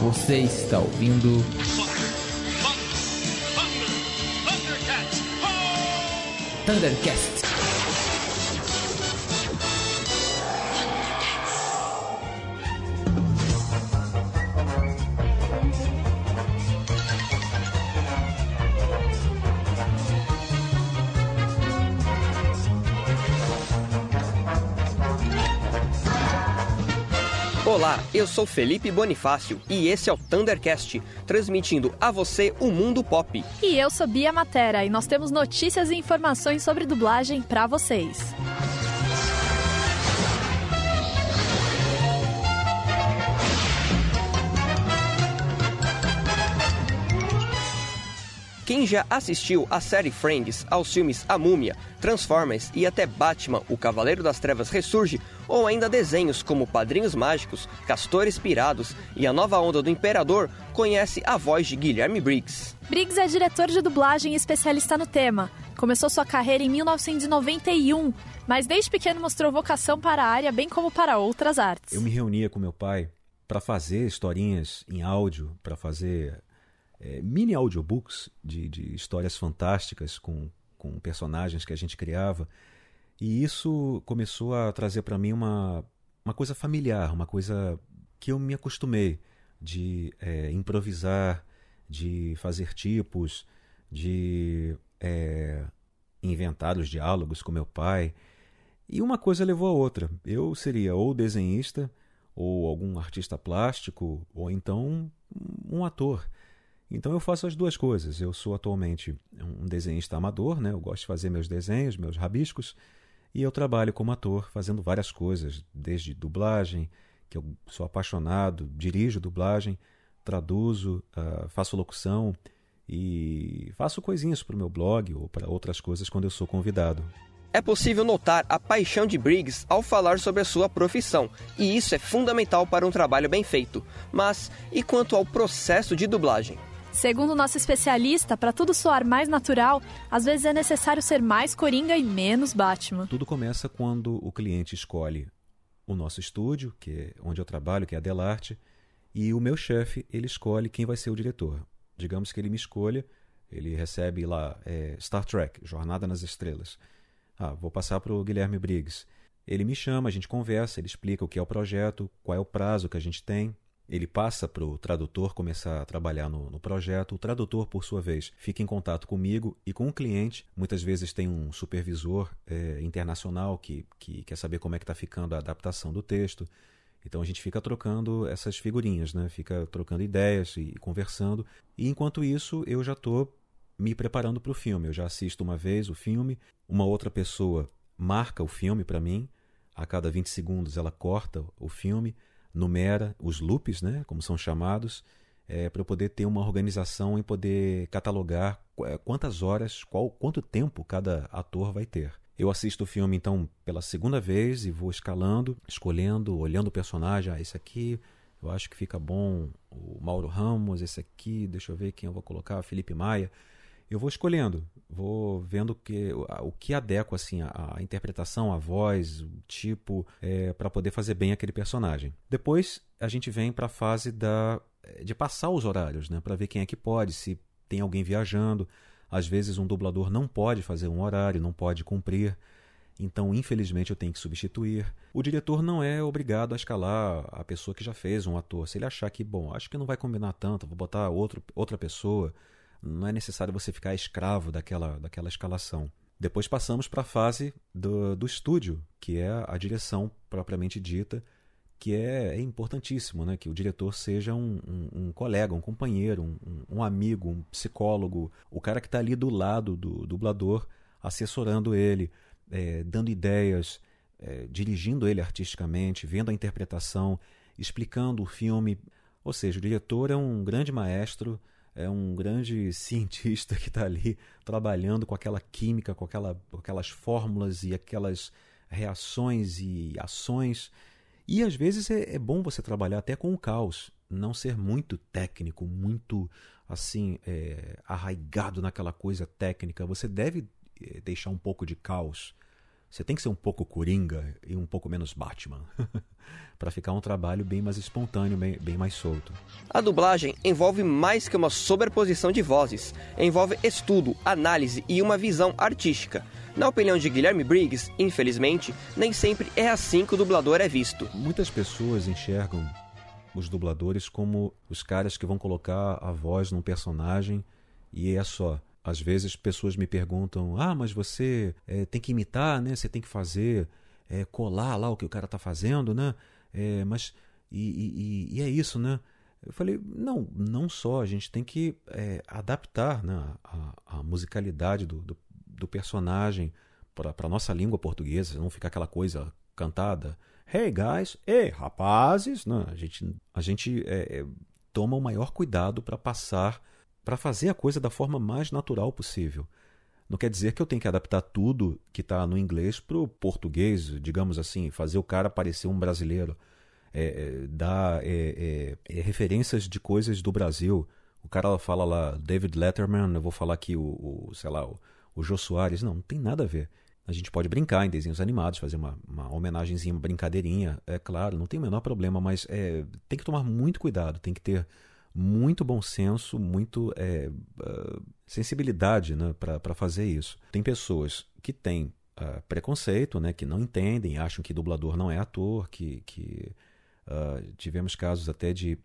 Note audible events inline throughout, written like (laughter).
Você está ouvindo. Thundercast. Olá, eu sou Felipe Bonifácio e esse é o Thundercast, transmitindo a você o mundo pop. E eu sou Bia Matera e nós temos notícias e informações sobre dublagem para vocês. Quem já assistiu à série Friends, aos filmes A Múmia, Transformers e até Batman, O Cavaleiro das Trevas Ressurge, ou ainda desenhos como Padrinhos Mágicos, Castores Pirados e A Nova Onda do Imperador, conhece a voz de Guilherme Briggs. Briggs é diretor de dublagem e especialista no tema. Começou sua carreira em 1991, mas desde pequeno mostrou vocação para a área, bem como para outras artes. Eu me reunia com meu pai para fazer historinhas em áudio, para fazer é, mini audiobooks de, de histórias fantásticas com, com personagens que a gente criava. E isso começou a trazer para mim uma, uma coisa familiar, uma coisa que eu me acostumei de é, improvisar, de fazer tipos, de é, inventar os diálogos com meu pai. E uma coisa levou a outra. Eu seria ou desenhista, ou algum artista plástico, ou então um ator. Então eu faço as duas coisas. Eu sou atualmente um desenhista amador, né? eu gosto de fazer meus desenhos, meus rabiscos, e eu trabalho como ator fazendo várias coisas, desde dublagem, que eu sou apaixonado, dirijo dublagem, traduzo, uh, faço locução e faço coisinhas para o meu blog ou para outras coisas quando eu sou convidado. É possível notar a paixão de Briggs ao falar sobre a sua profissão, e isso é fundamental para um trabalho bem feito. Mas e quanto ao processo de dublagem? Segundo nosso especialista, para tudo soar mais natural, às vezes é necessário ser mais Coringa e menos Batman. Tudo começa quando o cliente escolhe o nosso estúdio, que é onde eu trabalho, que é a Delarte, e o meu chefe, ele escolhe quem vai ser o diretor. Digamos que ele me escolha, ele recebe lá é, Star Trek, Jornada nas Estrelas. Ah, vou passar para o Guilherme Briggs. Ele me chama, a gente conversa, ele explica o que é o projeto, qual é o prazo que a gente tem, ele passa para o tradutor começar a trabalhar no, no, projeto. O tradutor, por sua vez, fica em contato comigo e com o cliente. Muitas vezes tem um supervisor é, internacional que, que quer saber como é que está ficando a adaptação do texto. Então a gente fica trocando essas figurinhas, né? fica trocando ideias e conversando. E enquanto isso, eu já estou me preparando para o filme. Eu já assisto uma vez o filme, uma outra pessoa marca o filme para mim. A cada 20 segundos ela corta o filme numera os loops, né, como são chamados, é, para eu poder ter uma organização e poder catalogar é, quantas horas, qual, quanto tempo cada ator vai ter. Eu assisto o filme então pela segunda vez e vou escalando, escolhendo, olhando o personagem. Ah, esse aqui eu acho que fica bom. O Mauro Ramos, esse aqui, deixa eu ver quem eu vou colocar, Felipe Maia eu vou escolhendo, vou vendo que, o que adequa assim a, a interpretação, a voz, o tipo, é, para poder fazer bem aquele personagem. Depois a gente vem para a fase da de passar os horários, né, para ver quem é que pode, se tem alguém viajando. Às vezes um dublador não pode fazer um horário, não pode cumprir. Então, infelizmente, eu tenho que substituir. O diretor não é obrigado a escalar a pessoa que já fez um ator. Se ele achar que, bom, acho que não vai combinar tanto, vou botar outro, outra pessoa não é necessário você ficar escravo daquela, daquela escalação. Depois passamos para a fase do, do estúdio, que é a direção propriamente dita, que é, é importantíssimo, né? que o diretor seja um, um, um colega, um companheiro, um, um, amigo, um psicólogo, o cara que está ali do lado do dublador, assessorando ele, é, dando ideias, é, dirigindo ele artisticamente, vendo a interpretação, explicando o filme. Ou seja, o diretor é um grande maestro é um grande (laughs) cientista que está ali trabalhando com aquela química, com, aquela, com aquelas fórmulas e aquelas reações e ações. E às vezes é, é, bom você trabalhar até com o caos, não ser muito técnico, muito assim é, arraigado naquela coisa técnica. Você deve é, deixar um pouco de caos Você tem que ser um pouco coringa e um pouco menos Batman. (laughs) para ficar um trabalho bem mais espontâneo, bem, bem, mais solto. A dublagem envolve mais que uma sobreposição de vozes. Envolve estudo, análise e uma visão artística. Na opinião de Guilherme Briggs, infelizmente, nem sempre é assim que o dublador é visto. Muitas pessoas enxergam os dubladores como os caras que vão colocar a voz num personagem e é só. Às vezes pessoas me perguntam: ah, mas você é, tem que imitar, né? Você tem que fazer, é, colar lá o que o cara está fazendo, né? É, mas e, e, e, é isso, né? Eu falei, não, não só, a gente tem que adaptar né, a, a musicalidade do, do, do personagem para a nossa língua portuguesa, não ficar aquela coisa cantada. Hey guys, hey rapazes, né? a gente, a gente toma o maior cuidado para passar, para fazer a coisa da forma mais natural possível. Não quer dizer que eu tenho que adaptar tudo que está no inglês para o português, digamos assim, fazer o cara parecer um brasileiro, é, é, dar é, é, é referências de coisas do Brasil. O cara fala lá David Letterman, eu vou falar aqui o, o sei lá, o, o Jô Soares. Não, não tem nada a ver. A gente pode brincar em desenhos animados, fazer uma, uma homenagenzinha, uma brincadeirinha, é claro, não tem o menor problema, mas é, tem que tomar muito cuidado, tem que ter muito bom senso, muito é, uh, sensibilidade né, para fazer isso. Tem pessoas que têm uh, preconceito, né, que não entendem, acham que dublador não é ator, que, que uh, tivemos casos até de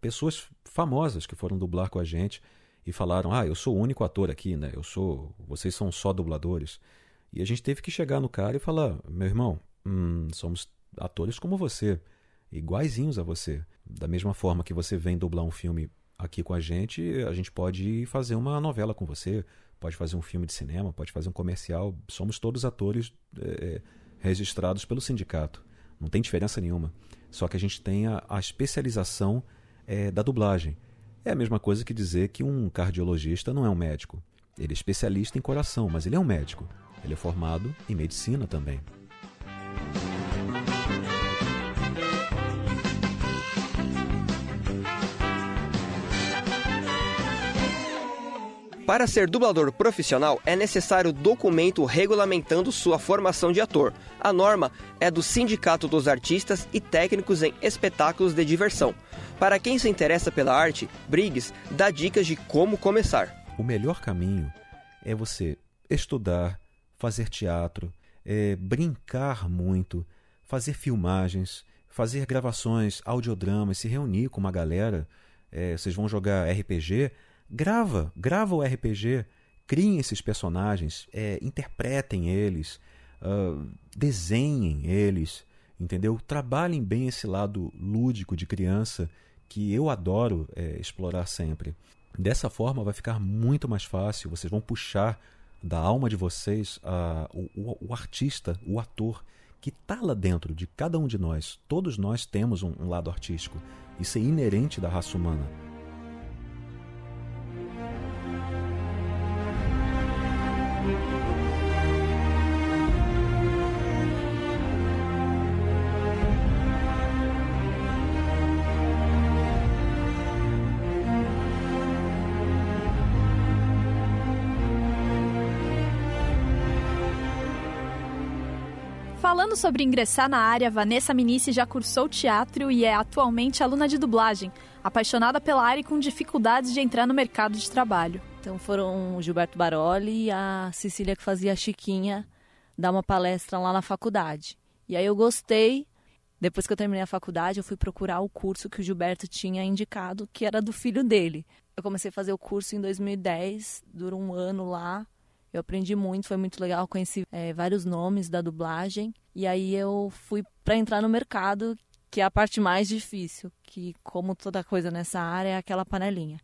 pessoas famosas que foram dublar com a gente e falaram: Ah, eu sou o único ator aqui, né? Eu sou, vocês são só dubladores. E a gente teve que chegar no cara e falar: Meu irmão, hum, somos atores como você iguaizinhos a você. Da mesma forma que você vem dublar um filme aqui com a gente, a gente pode fazer uma novela com você, pode fazer um filme de cinema, pode fazer um comercial. Somos todos atores é, registrados pelo sindicato. Não tem diferença nenhuma. Só que a gente tem a, a especialização é, da dublagem. É a mesma coisa que dizer que um cardiologista não é um médico. Ele é especialista em coração, mas ele é um médico. Ele é formado em medicina também. Para ser dublador profissional, é necessário documento regulamentando sua formação de ator. A norma é do Sindicato dos Artistas e Técnicos em Espetáculos de Diversão. Para quem se interessa pela arte, Briggs dá dicas de como começar. O melhor caminho é você estudar, fazer teatro, é, brincar muito, fazer filmagens, fazer gravações, audiodramas, se reunir com uma galera. É, vocês vão jogar RPG, Grava, grava o RPG, criem esses personagens, é, interpretem eles, uh, desenhem eles, entendeu? Trabalhem bem esse lado lúdico de criança que eu adoro é, explorar sempre. Dessa forma vai ficar muito mais fácil, vocês vão puxar da alma de vocês uh, o, o, o, artista, o ator que está lá dentro de cada um de nós. Todos nós temos um, um lado artístico. Isso é inerente da raça humana. Falando sobre ingressar na área, Vanessa Minici já cursou teatro e é atualmente aluna de dublagem, apaixonada pela área e com dificuldades de entrar no mercado de trabalho. Então foram o Gilberto Baroli e a Cecília que fazia a Chiquinha dar uma palestra lá na faculdade. E aí eu gostei. Depois que eu terminei a faculdade, eu fui procurar o curso que o Gilberto tinha indicado, que era do filho dele. Eu comecei a fazer o curso em 2010, durou um ano lá. Eu aprendi muito, foi muito legal, conheci é, vários nomes da dublagem. E aí eu fui para entrar no mercado, que é a parte mais difícil, que como toda coisa nessa área é aquela panelinha.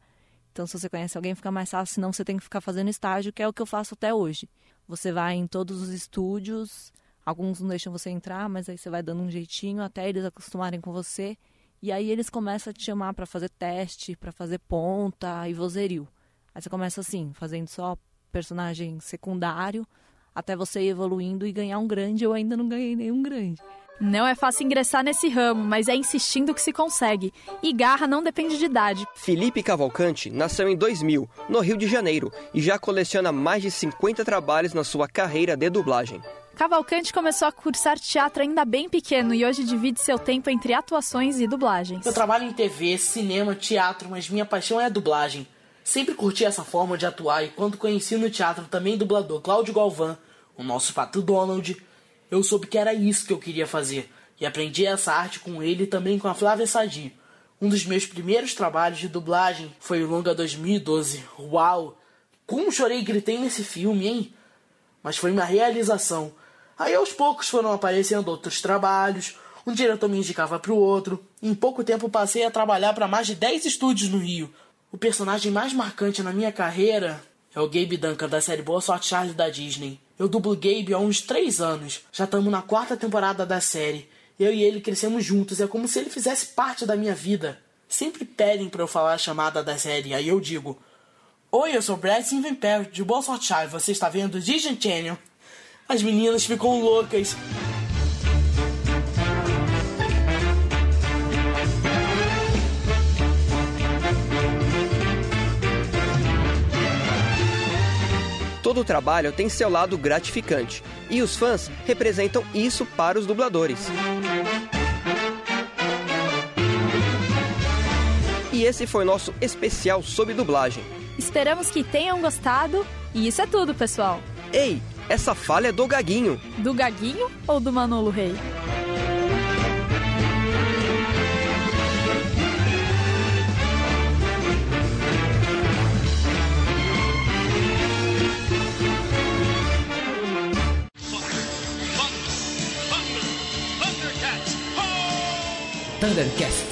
Então, se você conhece alguém, fica mais fácil, senão você tem que ficar fazendo estágio, que é o que eu faço até hoje. Você vai em todos os estúdios, alguns não deixam você entrar, mas aí você vai dando um jeitinho até eles acostumarem com você. E aí eles começam a te chamar para fazer teste, para fazer ponta e vozerio. Aí você começa assim, fazendo só personagem secundário, até você ir evoluindo e ganhar um grande. Eu ainda não ganhei nenhum grande. Não é fácil ingressar nesse ramo, mas é insistindo que se consegue. E garra não depende de idade. Felipe Cavalcante nasceu em 2000, no Rio de Janeiro, e já coleciona mais de 50 trabalhos na sua carreira de dublagem. Cavalcante começou a cursar teatro ainda bem pequeno e hoje divide seu tempo entre atuações e dublagens. Eu trabalho em TV, cinema, teatro, mas minha paixão é a dublagem. Sempre curti essa forma de atuar e quando conheci no teatro também dublador Cláudio Galvão, o nosso pato Donald, eu soube que era isso que eu queria fazer e aprendi essa arte com ele e também com a Flávia Sadi. Um dos meus primeiros trabalhos de dublagem foi o longa 2012. Uau! Como chorei e gritei nesse filme, hein? Mas foi uma realização. Aí aos poucos foram aparecendo outros trabalhos, um diretor me indicava para o outro. Em pouco tempo passei a trabalhar para mais de 10 estúdios no Rio. O personagem mais marcante na minha carreira é o Gabe Duncan da série Boa Sorte Charlie da Disney. Eu dublo Gabe há uns 3 anos. Já estamos na quarta temporada da série. Eu e ele crescemos juntos, é como se ele fizesse parte da minha vida. Sempre pedem para eu falar a chamada da série, aí eu digo: Oi, eu sou Brad Sinvenper de Boa Sorte Charlie, você está vendo Disney Channel. As meninas ficam loucas. Todo trabalho tem seu lado gratificante, e os fãs representam isso para os dubladores. E esse foi nosso especial sobre dublagem. Esperamos que tenham gostado e isso é tudo, pessoal. Ei, essa falha é do Gaguinho. Do Gaguinho ou do Manolo Rei? del.